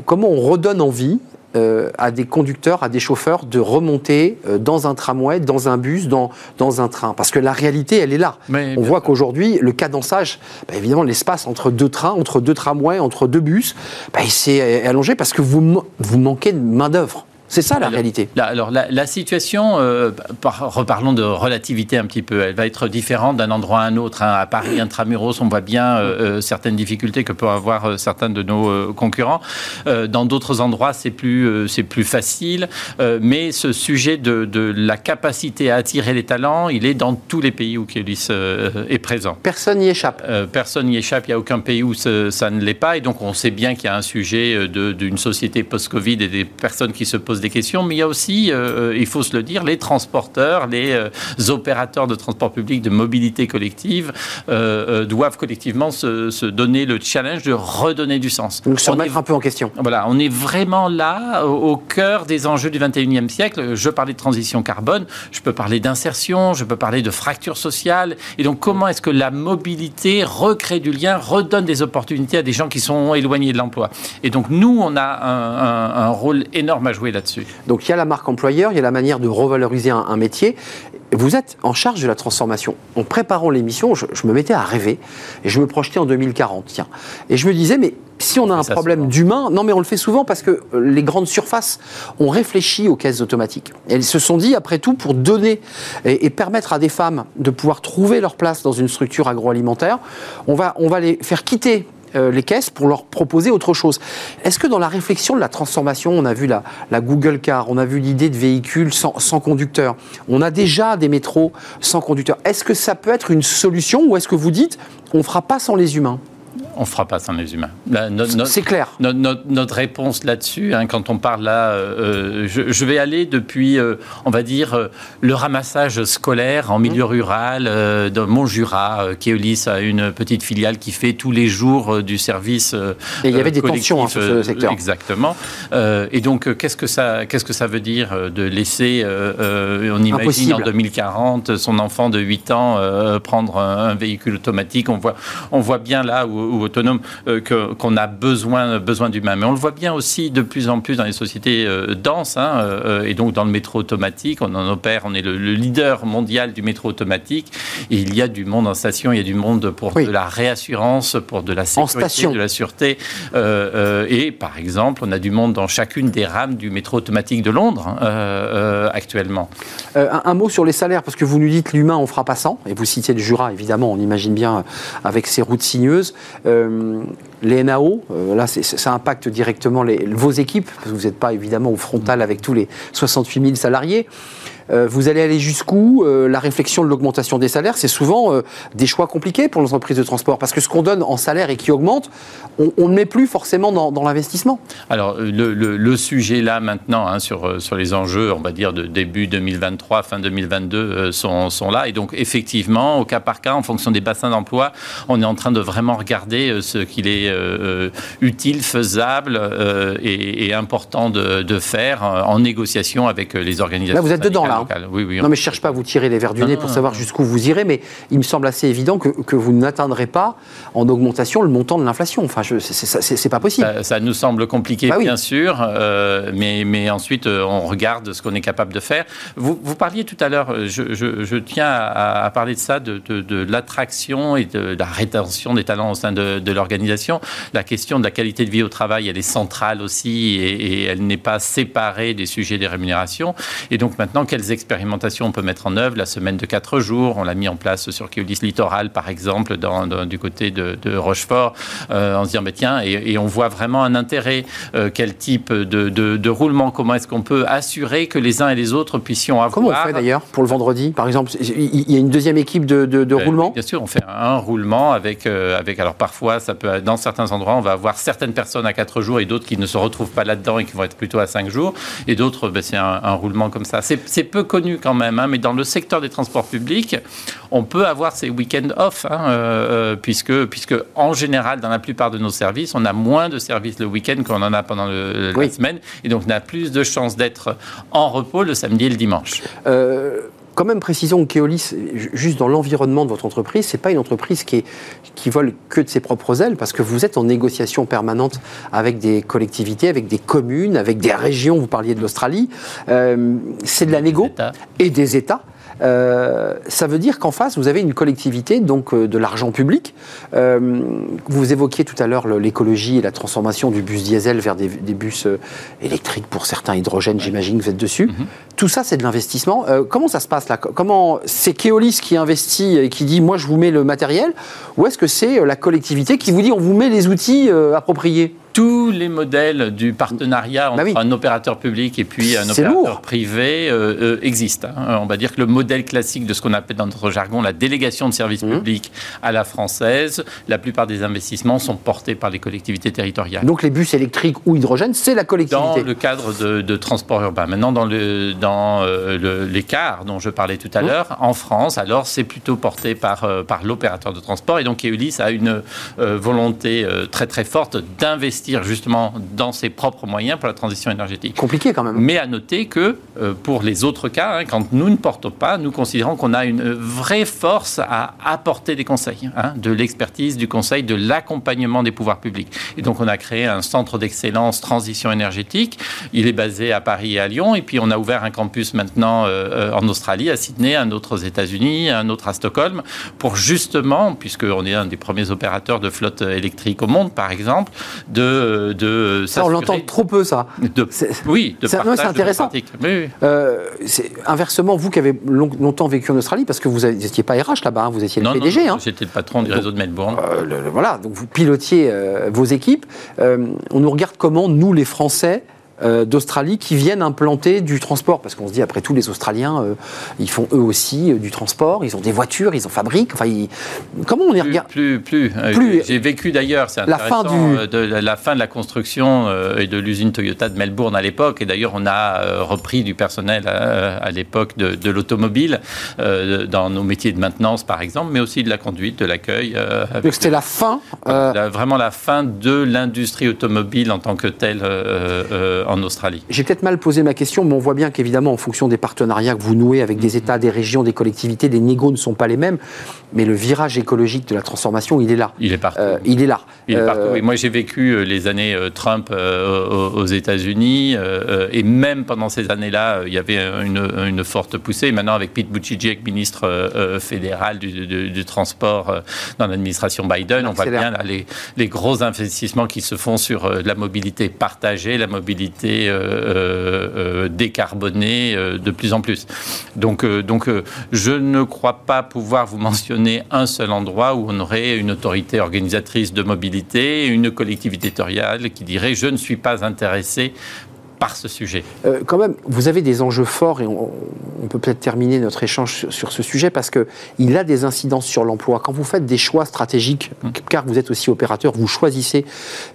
Comment on redonne envie euh, à des conducteurs, à des chauffeurs de remonter euh, dans un tramway, dans un bus, dans, dans un train. Parce que la réalité, elle est là. On voit qu'aujourd'hui, le cadençage, bah, évidemment, l'espace entre deux trains, entre deux tramways, entre deux bus, bah, il s'est allongé parce que vous, vous manquez de main-d'œuvre. C'est ça la réalité. alors la, situation, euh, reparlons de relativité un petit peu, elle va être différente d'un endroit à un autre. Hein. À Paris, intramuros, on voit bien euh, euh, certaines difficultés que peuvent avoir certains de nos concurrents. dans d'autres endroits, c'est plus, c'est plus facile. mais ce sujet de, la capacité à attirer les talents, il est dans tous les pays où Kélis est présent. Personne n'y échappe. personne n'y échappe. Il n'y a aucun pays où ça ne l'est pas. Et donc on sait bien qu'il y a un sujet d'une société post-Covid et des personnes qui se posent des questions, mais il y a aussi, euh, il faut se le dire, les transporteurs, les euh, opérateurs de transport public, de mobilité collective, euh, doivent collectivement se, donner le challenge de redonner du sens. Donc se remettre un peu en question. Voilà, on est vraiment là, au, cœur des enjeux du 21e siècle. Je parlais de transition carbone, je peux parler d'insertion, je peux parler de fracture sociale. Et donc, comment est-ce que la mobilité recrée du lien, redonne des opportunités à des gens qui sont éloignés de l'emploi? Et donc, nous, on a un, un rôle énorme à jouer là-dessus. Donc il y a la marque employeur, il y a la manière de revaloriser un, métier. Vous êtes en charge de la transformation. En préparant l'émission, je, me mettais à rêver et je me projetais en 2040. Tiens. Et je me disais, mais si on a un problème d'humain, non mais on le fait souvent parce que euh, les grandes surfaces ont réfléchi aux caisses automatiques. elles se sont dit, après tout, pour donner et, permettre à des femmes de pouvoir trouver leur place dans une structure agroalimentaire, on va, on va les faire quitter euh, les caisses pour leur proposer autre chose. Est-ce que dans la réflexion de la transformation, on a vu la, Google Car, on a vu l'idée de véhicules sans, conducteur, on a déjà des métros sans conducteur. Est-ce que ça peut être une solution ou est-ce que vous dites on ne fera pas sans les humains? On ne fera pas sans les humains. C'est clair. Notre, réponse là-dessus, hein, quand on parle là, euh, je, vais aller depuis, euh, on va dire, le ramassage scolaire en milieu mmh. rural, dans Montjura. Keolis a une petite filiale qui fait tous les jours du service. et il y avait des tensions hein, sur ce secteur. Exactement. et donc, qu'est-ce que ça, qu'est-ce que ça veut dire de laisser, on imagine en 2040, son enfant de 8 ans prendre un, véhicule automatique? On voit, on voit bien là, ou, autonome, euh, qu'on a besoin, besoin d'humains. Mais on le voit bien aussi de plus en plus dans les sociétés euh, denses, hein, euh, et donc dans le métro automatique. On en opère, on est le, leader mondial du métro automatique. Et il y a du monde en station, il y a du monde pour de la réassurance, pour de la sécurité, de la sûreté. et par exemple, on a du monde dans chacune des rames du métro automatique de Londres hein, actuellement. Un, un, mot sur les salaires, parce que vous nous dites l'humain, on fera pas sans, et vous citiez le Jura, évidemment, on imagine bien avec ces routes sinueuses. Euh, les NAO, euh, là, ça impacte directement vos équipes, parce que vous n'êtes pas évidemment au frontal avec tous les 68 000 salariés. Euh, vous allez aller jusqu'où euh, La réflexion de l'augmentation des salaires, c'est souvent euh, des choix compliqués pour l'entreprise de transport, parce que ce qu'on donne en salaire et qui augmente, on, ne met plus forcément dans, l'investissement. Alors, le, sujet là, maintenant, hein, sur, sur les enjeux, on va dire, de début 2023, fin 2022, sont, sont là. Et donc, effectivement, au cas par cas, en fonction des bassins d'emploi, on est en train de vraiment regarder ce qu'il est utile, faisable et, important de, de, faire en négociation avec les organisations. Là, vous êtes dedans, là. Non, mais je ne cherche pas à vous tirer les verres du nez pour savoir jusqu'où vous irez, mais il me semble assez évident que, que vous n'atteindrez pas en augmentation le montant de l'inflation. Enfin, c'est pas possible. Ça, nous semble compliqué, bah bien sûr, euh, mais, mais ensuite, euh, on regarde ce qu'on est capable de faire. Vous, vous parliez tout à l'heure, je, je, tiens à, parler de ça, de, de, l'attraction et de, la rétention des talents au sein de, l'organisation. La question de la qualité de vie au travail, elle est centrale aussi et, et elle n'est pas séparée des sujets des rémunérations. Et donc maintenant, quelles expérimentations on peut mettre en œuvre. La semaine de 4 jours, on l'a mis en place sur Keolis Littoral, par exemple, dans, du côté de, Rochefort, euh, en se disant, mais tiens, et, on voit vraiment un intérêt. Euh, quel type de, roulement Comment est-ce qu'on peut assurer que les uns et les autres puissions avoir... Comment on fait d'ailleurs pour le vendredi, par exemple? Il y a une deuxième équipe de, ben, roulement? Bien sûr, on fait un roulement avec, euh, avec... Alors parfois, ça peut, dans certains endroits, on va avoir certaines personnes à 4 jours et d'autres qui ne se retrouvent pas là-dedans et qui vont être plutôt à 5 jours. Et d'autres, ben, c'est un, un, roulement comme ça. C'est peu connu quand même, hein, mais dans le secteur des transports publics, on peut avoir ces week-ends off, hein, euh, euh, puisque, puisque en général, dans la plupart de nos services, on a moins de services le week-end qu'on en a pendant le, la semaine, et donc on a plus de chances d'être en repos le samedi et le dimanche. Euh, quand même, précisons que Keolis, juste dans l'environnement de votre entreprise, c'est pas une entreprise qui, est, qui vole que de ses propres ailes, parce que vous êtes en négociation permanente avec des collectivités, avec des communes, avec des régions. Vous parliez de l'Australie. Euh, c'est de la négo et des États. Euh, ça veut dire qu'en face, vous avez une collectivité, donc euh, de l'argent public. Euh, vous évoquiez tout à l'heure l'écologie et la transformation du bus diesel vers des, bus électriques, pour certains hydrogène, j'imagine que vous êtes dessus. Mhm. Tout ça, c'est de l'investissement. comment ça se passe là? Comment c'est Keolis qui investit et qui dit moi je vous mets le matériel, ou est-ce que c'est la collectivité qui vous dit on vous met les outils appropriés? Tous les modèles du partenariat bah entre un opérateur public et puis un opérateur privé euh, euh, existent. Hein. On va dire que le modèle classique de ce qu'on appelle dans notre jargon la délégation de services mmh. publics à la française, la plupart des investissements sont portés par les collectivités territoriales. Donc les bus électriques ou hydrogène, c'est la collectivité Dans le cadre de, transport urbain. Maintenant, dans, le, dans euh, l'écart dont je parlais tout à mmh. l'heure, en France, alors c'est plutôt porté par, par l'opérateur de transport. Et donc Eulis a une volonté très très forte d'investir justement dans ses propres moyens pour la transition énergétique. Compliqué quand même. Mais à noter que euh, pour les autres cas, hein, quand nous ne portons pas, nous considérons qu'on a une vraie force à apporter des conseils, hein, de l'expertise, du conseil, de l'accompagnement des pouvoirs publics. Et donc on a créé un centre d'excellence transition énergétique. Il est basé à Paris et à Lyon. Et puis on a ouvert un campus maintenant euh, euh, en Australie, à Sydney, un autre aux États-Unis, un autre à Stockholm, pour justement, puisqu'on est un des premiers opérateurs de flotte électrique au monde, par exemple, de de, ça, on l'entend trop peu, ça. oui, c'est intéressant. Euh, inversement, vous qui avez longtemps vécu en Australie, parce que vous n'étiez pas RH là-bas, hein, vous étiez le PDG. hein. J'étais le patron du réseau de Melbourne. Euh, voilà, donc vous pilotiez euh, vos équipes. on nous regarde comment, nous les Français, d'Australie qui viennent implanter du transport Parce qu'on se dit, après tout, les Australiens, ils font eux aussi du transport, ils ont des voitures, ils en fabriquent. Enfin, comment on les regarde Plus, plus. plus. J'ai vécu d'ailleurs, c'est intéressant, la fin, du... de la fin de la construction et de l'usine Toyota de Melbourne à l'époque. Et d'ailleurs, on a repris du personnel à, l'époque de, de l'automobile dans nos métiers de maintenance, par exemple, mais aussi de la conduite, de l'accueil. Donc c'était la fin Vraiment la fin de l'industrie automobile en tant que telle euh, euh, en Australie. J'ai peut-être mal posé ma question, mais on voit bien qu'évidemment, en fonction des partenariats que vous nouez avec des États, des régions, des collectivités, les négos ne sont pas les mêmes, mais le virage écologique de la transformation, il est là. Il est partout. Euh, il est là. Il est partout. moi, j'ai vécu les années Trump aux États-Unis, et même pendant ces années-là, il y avait une, forte poussée. Maintenant, avec Pete Buttigieg, ministre fédéral du, du transport dans l'administration Biden, on voit bien les, les, gros investissements qui se font sur euh, la mobilité partagée, la mobilité euh, euh, décarbonée de plus en plus. Donc, donc je ne crois pas pouvoir vous mentionner un seul endroit où on aurait une autorité organisatrice de mobilité, une collectivité territoriale qui dirait je ne suis pas intéressé par ce sujet euh, Quand même, vous avez des enjeux forts et on, peut peut-être terminer notre échange sur, ce sujet parce qu'il a des incidences sur l'emploi. Quand vous faites des choix stratégiques, hum. car vous êtes aussi opérateur, vous choisissez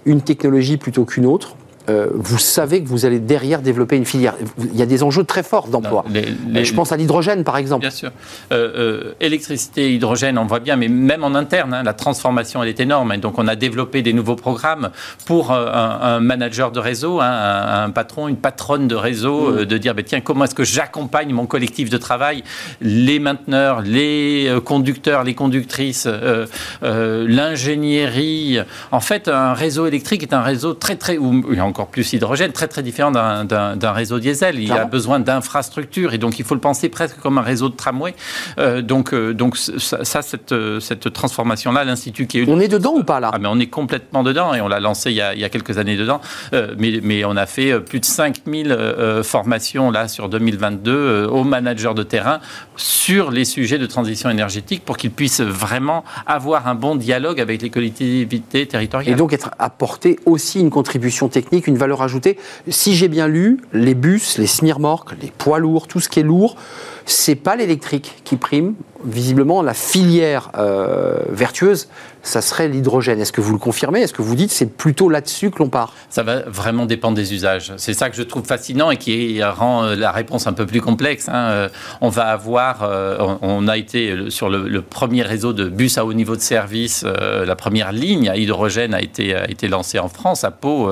une technologie plutôt qu'une autre. Euh, vous savez que vous allez derrière développer une filière. Il y a des enjeux très forts d'emploi. Euh, je pense à l'hydrogène, par exemple. Bien sûr. Euh, électricité, hydrogène, on voit bien, mais même en interne, hein, la transformation, elle est énorme. Et donc, on a développé des nouveaux programmes pour un, manager de réseau, hein, un, patron, une patronne de réseau, mm. de dire, bah, tiens, comment est-ce que j'accompagne mon collectif de travail, les mainteneurs, les conducteurs, les conductrices, l'ingénierie. En fait, un réseau électrique est un réseau très, très encore plus hydrogène, très très différent d'un réseau diesel. Il y a besoin d'infrastructures et donc il faut le penser presque comme un réseau de tramway. Euh, donc, euh, donc ça, cette, cette transformation-là, l'Institut qui est... On est dedans ou pas là? Ah, mais On est complètement dedans et on l'a lancé il y, a, il y, a, quelques années dedans. Euh, mais, mais on a fait plus de 5000 formations là sur 2022 aux managers de terrain sur les sujets de transition énergétique pour qu'ils puissent vraiment avoir un bon dialogue avec les collectivités territoriales. Et donc être apporter aussi une contribution technique une valeur ajoutée. Si j'ai bien lu, les bus, les semi les poids lourds, tout ce qui est lourd, c'est pas l'électrique qui prime. Visiblement, la filière euh, vertueuse, ça serait l'hydrogène. Est-ce que vous le confirmez? Est-ce que vous dites c'est plutôt là-dessus que l'on part? Ça va vraiment dépendre des usages. C'est ça que je trouve fascinant et qui rend euh, la réponse un peu plus complexe. Hein. Euh, on va avoir, on a été sur le, premier réseau de bus à haut niveau de service, la première ligne à hydrogène a été, a été lancée en France, à Pau,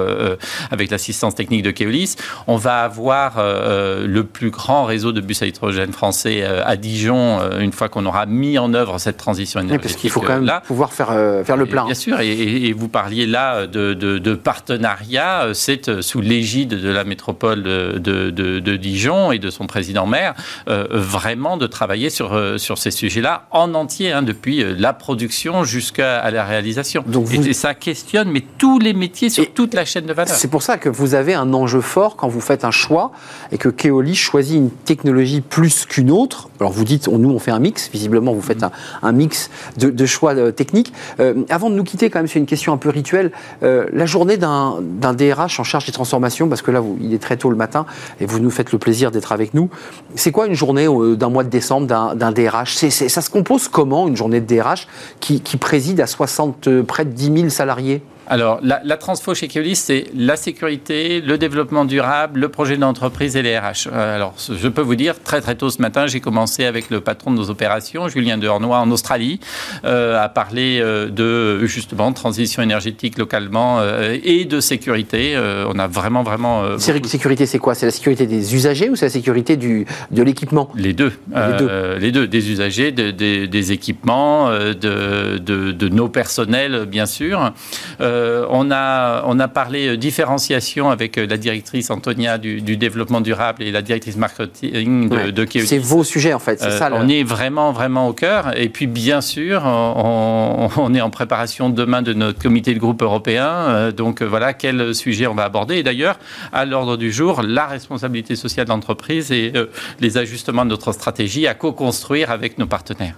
avec l'assistance technique de Keolis. On va avoir le plus grand réseau de bus à hydrogène français euh, à Dijon euh, une fois qu'on aura mis en œuvre cette transition énergétique. parce qu'il faut quand même là. pouvoir faire, euh, faire le plein. Bien sûr, et, vous parliez là de, de, partenariat, c'est sous l'égide de la métropole de, de, Dijon et de son président-maire, vraiment de travailler sur, sur ces sujets-là en entier, hein, depuis la production jusqu'à la réalisation. Donc Et ça questionne mais tous les métiers sur toute la chaîne de valeur. C'est pour ça que vous avez un enjeu fort quand vous faites un choix et que Keoli choisit une technologie plus qu'une autre. Alors vous dites, nous on fait un mix, visiblement vous faites un, mix de, choix euh, techniques. Euh, avant de nous quitter, quand même, c'est une question un peu rituelle. Euh, la journée d'un DRH en charge des transformations, parce que là il est très tôt le matin et vous nous faites le plaisir d'être avec nous. C'est quoi une journée d'un mois de décembre d'un DRH Ça se compose comment une journée de DRH qui, qui préside à 60, près de 10 000 salariés? Alors, la, la transfo chez Keolis, c'est la sécurité, le développement durable, le projet d'entreprise et les RH. Euh, alors, je peux vous dire, très très tôt ce matin, j'ai commencé avec le patron de nos opérations, Julien Dehornois, en Australie, euh, à parler euh, de justement transition énergétique localement et de sécurité. on a vraiment vraiment. Sécurité, c'est quoi? C'est la sécurité des usagers ou c'est la sécurité du, de l'équipement? Les deux. Les deux. les deux. Des usagers, des équipements, de, de, de, nos personnels, bien sûr. Euh, on, a, on a parlé euh, différenciation avec euh, la directrice Antonia du, développement durable et la directrice marketing de, ouais. C'est vos sujets en fait, c'est ça. On est vraiment, vraiment au cœur. Et puis bien sûr, on, est en préparation demain de notre comité de groupe européen. donc voilà, quel sujet on va aborder. Et d'ailleurs, à l'ordre du jour, la responsabilité sociale de l'entreprise et les ajustements de notre stratégie à co-construire avec nos partenaires.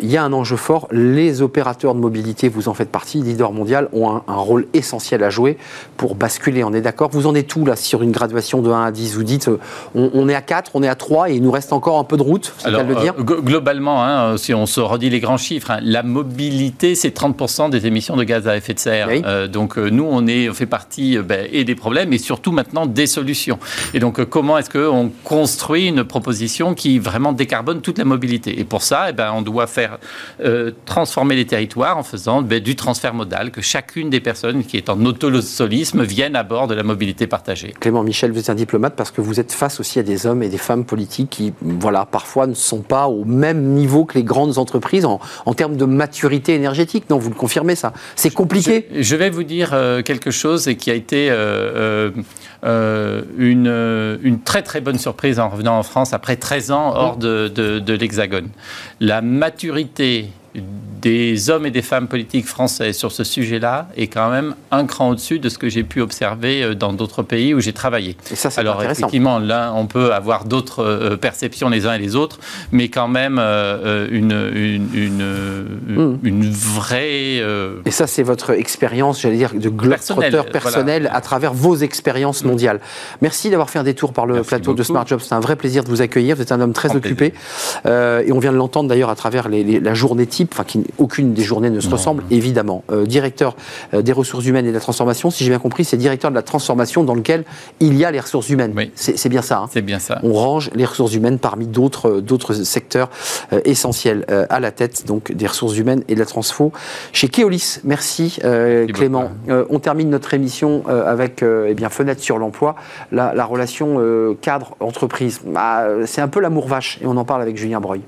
Il y a un enjeu fort. Les opérateurs de mobilité, vous en faites partie, leader mondial, ont un rôle essentiel à jouer pour basculer. On est d'accord? Vous en êtes où là sur une graduation de 1 à 10 Vous dites, euh, on, est à 4, on est à 3 et il nous reste encore un peu de route, c'est le dire euh, Globalement, hein, si on se redit les grands chiffres, hein, la mobilité, c'est 30% des émissions de gaz à effet de serre. Euh, donc nous, on, est, on fait partie ben, et des problèmes et surtout maintenant des solutions. Et donc comment est-ce qu'on construit une proposition qui vraiment décarbone toute la mobilité? Et pour ça, eh ben, on doit faire transformer les territoires en faisant ben, du transfert modal, que chacune des personnes qui est en autosolisme vienne à bord de la mobilité partagée. Clément Michel, vous êtes un diplomate parce que vous êtes face aussi à des hommes et des femmes politiques qui, voilà, parfois ne sont pas au même niveau que les grandes entreprises en, termes de maturité énergétique. Non, vous le confirmez ça C'est compliqué je, vais vous dire euh, quelque chose et qui a été euh, euh, une, une, très très bonne surprise en revenant en France après 13 ans hors de, de, de l'Hexagone. La maturité des hommes et des femmes politiques français sur ce sujet-là est quand même un cran au-dessus de ce que j'ai pu observer euh, dans d'autres pays où j'ai travaillé. Et ça, Alors effectivement, là, on peut avoir d'autres euh, perceptions les uns et les autres, mais quand même euh, une, une, une, hmm. vraie... Et ça, c'est votre expérience, j'allais dire, de globe-trotteur personnel à travers vos expériences mondiales. Merci d'avoir fait un détour par le plateau de Smart Jobs. C'est un vrai plaisir de vous accueillir. Vous êtes un homme très occupé. et on vient de l'entendre d'ailleurs à travers la journée type, enfin, qui aucune des journées ne se ressemble, évidemment. Euh, directeur euh, des ressources humaines et de la transformation, si j'ai bien compris, c'est directeur de la transformation dans lequel il y a les ressources humaines. C'est bien ça. Hein. c'est bien ça. On range les ressources humaines parmi d'autres euh, secteurs essentiels à la tête donc des ressources humaines et de la transfo chez Keolis. Merci Clément. on termine notre émission avec eh bien fenêtre sur l'emploi, la, relation cadre entreprise. Bah, c'est un peu l'amour vache et on en parle avec Julien Breuil.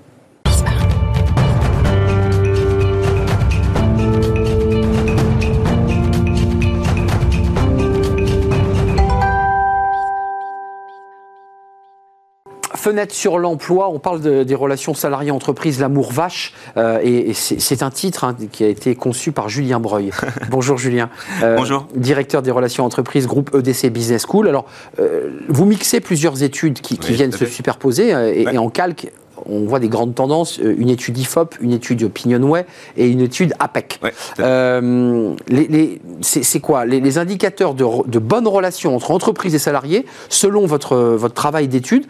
Fenêtre sur l'emploi, on parle des relations salariés-entreprises, l'amour vache, euh, et, c'est un titre hein, qui a été conçu par Julien Breuil. Bonjour Julien. Euh, Bonjour. Directeur des relations entreprises, groupe EDC Business School. Alors, euh, vous mixez plusieurs études qui, viennent se superposer, et, en calque, on voit des grandes tendances, une étude IFOP, une étude Opinionway et une étude APEC. c'est quoi? Les, indicateurs de, de bonnes relations entre entreprises et salariés, selon votre, votre travail d'étude,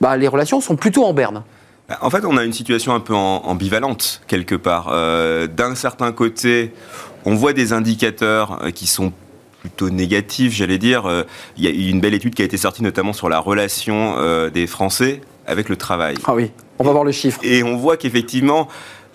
bah, les relations sont plutôt en berne. Bah, en fait, on a une situation un peu ambivalente, quelque part. Euh, d'un certain côté, on voit des indicateurs euh, qui sont plutôt négatifs, j'allais dire. Euh, il y a une belle étude qui a été sortie notamment sur la relation des Français avec le travail. Ah oui, on va voir le chiffre. Et on voit qu'effectivement,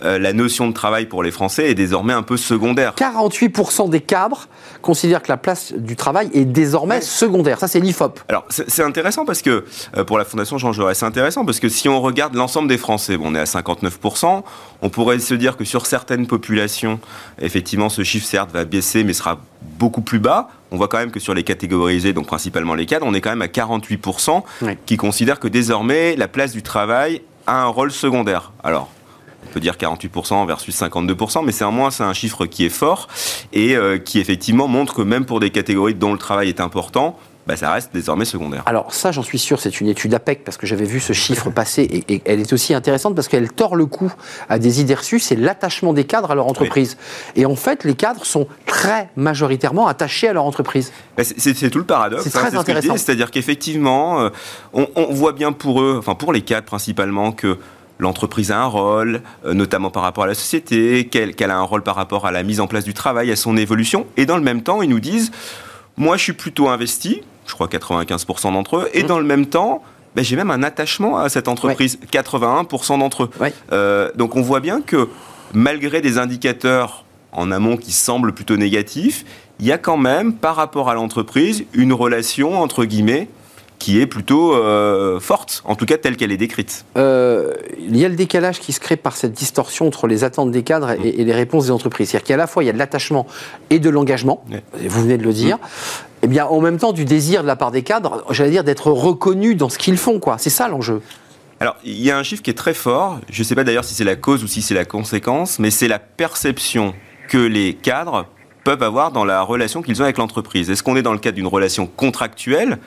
euh, la notion de travail pour les Français est désormais un peu secondaire. 48% des cadres considèrent que la place du travail est désormais secondaire. Ça, c'est l'IFOP. Alors, c'est intéressant parce que, euh, pour la Fondation Jean Jaurès, c'est intéressant parce que si on regarde l'ensemble des Français, bon, on est à 59%, on pourrait se dire que sur certaines populations, effectivement, ce chiffre, certes, va baisser, mais sera beaucoup plus bas. On voit quand même que sur les catégorisés, donc principalement les cadres, on est quand même à 48% qui considèrent que désormais, la place du travail a un rôle secondaire. Alors, on peut dire 48% versus 52%, mais c'est un moins, c'est un chiffre qui est fort et euh, qui effectivement montre que même pour des catégories dont le travail est important, bah, ça reste désormais secondaire. Alors ça, j'en suis sûr, c'est une étude APEC, parce que j'avais vu ce chiffre passer, et, elle est aussi intéressante parce qu'elle tord le cou à des idées reçues, c'est l'attachement des cadres à leur entreprise. Et en fait, les cadres sont très majoritairement attachés à leur entreprise. Bah, c'est tout le paradoxe. C'est hein, très intéressant. C'est-à-dire qu'effectivement, euh, on, on, voit bien pour eux, enfin pour les cadres principalement, que l'entreprise a un rôle, euh, notamment par rapport à la société, qu'elle a un rôle par rapport à la mise en place du travail, à son évolution. Et dans le même temps, ils nous disent, moi je suis plutôt investi, je crois 95% d'entre eux, et mmh. dans le même temps, ben, j'ai même un attachement à cette entreprise, 81% d'entre eux. Euh, donc on voit bien que malgré des indicateurs en amont qui semblent plutôt négatifs, il y a quand même, par rapport à l'entreprise, une relation, entre guillemets, qui est plutôt euh, forte, en tout cas telle qu'elle est décrite. Euh, il y a le décalage qui se crée par cette distorsion entre les attentes des cadres et, les réponses des entreprises. C'est-à-dire qu'à la fois il y a de l'attachement et de l'engagement, vous venez de le dire, et eh bien en même temps du désir de la part des cadres, j'allais dire d'être reconnus dans ce qu'ils font. quoi. C'est ça l'enjeu. Alors, il y a un chiffre qui est très fort, je ne sais pas d'ailleurs si c'est la cause ou si c'est la conséquence, mais c'est la perception que les cadres peuvent avoir dans la relation qu'ils ont avec l'entreprise. Est-ce qu'on est dans le cadre d'une relation contractuelle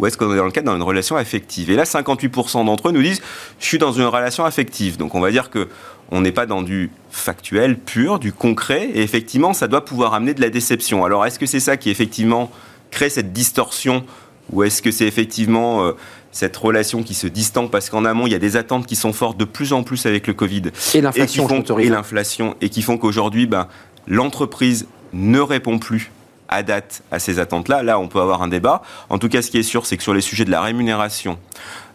ou est-ce qu'on est dans le cadre d'une relation affective? Et là, 58% d'entre eux nous disent je suis dans une relation affective. Donc on va dire que on n'est pas dans du factuel pur, du concret, et effectivement, ça doit pouvoir amener de la déception. Alors, est-ce que c'est ça qui effectivement crée cette distorsion, ou est-ce que c'est effectivement euh, cette relation qui se distend parce qu'en amont, il y a des attentes qui sont fortes de plus en plus avec le Covid? Et l'inflation, et l'inflation, et qui font qu'aujourd'hui, ben, l'entreprise ne répond plus à date à ces attentes-là. Là, on peut avoir un débat. En tout cas, ce qui est sûr, c'est que sur les sujets de la rémunération,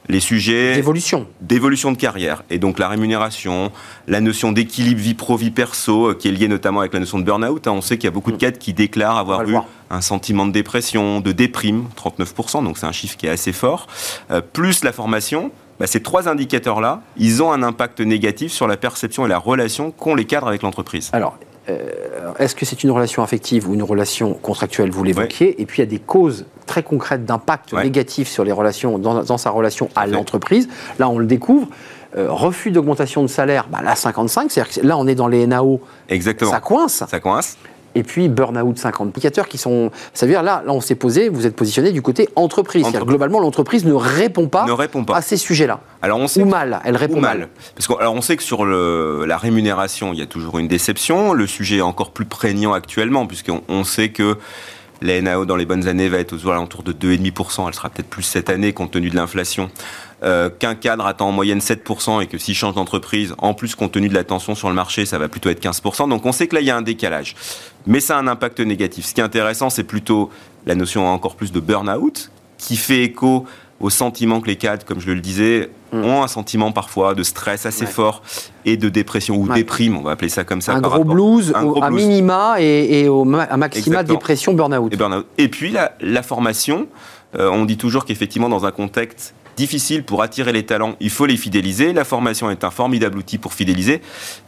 les sujets d'évolution d'évolution de carrière et donc la rémunération, la notion d'équilibre vie pro vie perso euh, qui est liée notamment avec la notion de burn-out. Hein. On sait qu'il y a beaucoup de mm. cadres qui déclarent avoir eu un sentiment de dépression, de déprime, 39%, donc c'est un chiffre qui est assez fort, euh, plus la formation. Bah, ces trois indicateurs-là, ils ont un impact négatif sur la perception et la relation qu'ont les cadres avec l'entreprise. Alors, euh, est-ce que c'est une relation affective ou une relation contractuelle Vous l'évoquiez. Et puis il y a des causes très concrètes d'impact négatif sur les relations, dans, sa relation à l'entreprise. Là, on le découvre. Euh, refus d'augmentation de salaire, bah là 55, c'est-à-dire que là on est dans les NAO, Exactement. ça coince. Ça coince et puis burn-out 50 indicateurs qui sont. Ça veut dire là, là on s'est posé, vous êtes positionné du côté entreprise. globalement, l'entreprise ne répond pas, ne répond pas. à ces sujets-là. Alors on sait ou mal, elle répond mal. Parce qu'on on sait que sur le, la rémunération, il y a toujours une déception. Le sujet est encore plus prégnant actuellement, puisqu'on on sait que la NAO dans les bonnes années va être aux alentours de 2,5%. Elle sera peut-être plus cette année compte tenu de l'inflation. Euh, qu'un cadre attend en moyenne 7% et que s'il change d'entreprise, en plus compte tenu de la tension sur le marché, ça va plutôt être 15%. Donc on sait que là, il y a un décalage. Mais ça a un impact négatif. Ce qui est intéressant, c'est plutôt la notion encore plus de burn-out, qui fait écho au sentiment que les cadres, comme je le disais, mm. ont un sentiment parfois de stress assez fort et de dépression ou déprime, on va appeler ça comme ça. Un gros blues, un gros à minima et, au à maxima dépression, burn-out. Et, puis la, formation, euh, on dit toujours qu'effectivement dans un contexte difficile pour attirer les talents, il faut les fidéliser. La formation est un formidable outil pour fidéliser,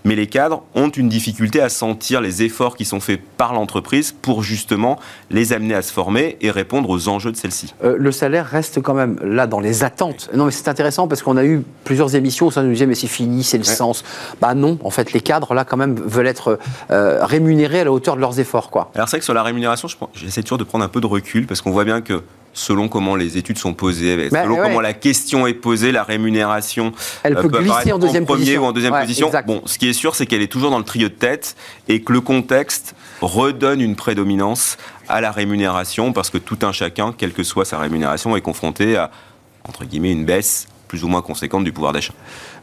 mais les cadres ont une difficulté à sentir les efforts qui sont faits par l'entreprise pour justement les amener à se former et répondre aux enjeux de celle-ci. Euh, le salaire reste quand même là dans les attentes. Non, mais c'est intéressant parce qu'on a eu plusieurs émissions où ça nous disait mais c'est fini, c'est le sens. Bah non, en fait, les cadres là quand même veulent être euh, rémunérés à la hauteur de leurs efforts, quoi. Alors c'est vrai que sur la rémunération, j'essaie toujours de prendre un peu de recul parce qu'on voit bien que selon comment les études sont posées, bah, selon comment la question est posée, la rémunération elle euh, peut, glisser en deuxième premier position. ou en deuxième position. Bon, ce qui est sûr, c'est qu'elle est toujours dans le trio de tête et que le contexte redonne une prédominance à la rémunération parce que tout un chacun, quelle que soit sa rémunération, est confronté à entre guillemets une baisse plus ou moins conséquente du pouvoir d'achat.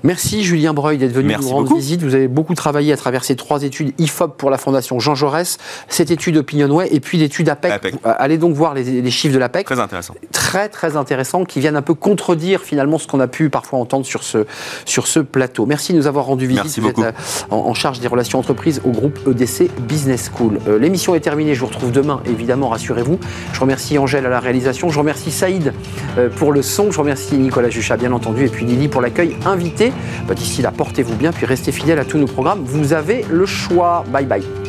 Merci Julien Breuil d'être venu nous rendre visite. Vous avez beaucoup travaillé à travers ces trois études IFOP pour la Fondation Jean Jaurès, cette étude Opinionway et puis l'étude APEC. Euh, allez donc voir les, chiffres de l'APEC. Très intéressant. Très très intéressant, qui viennent un peu contredire finalement ce qu'on a pu parfois entendre sur ce, sur ce plateau. Merci de nous avoir rendu visite. Merci beaucoup. Euh, en, charge des relations entreprises au groupe EDC Business School. Euh, l'émission est terminée, je vous retrouve demain, évidemment, rassurez-vous. Je remercie Angèle à la réalisation, je remercie Saïd pour le son, je remercie Nicolas Juchat bien entendu, et puis Lily pour l'accueil invité. Bah, d'ici là, portez-vous bien, puis restez fidèles à tous nos programmes. Vous avez le choix. Bye bye.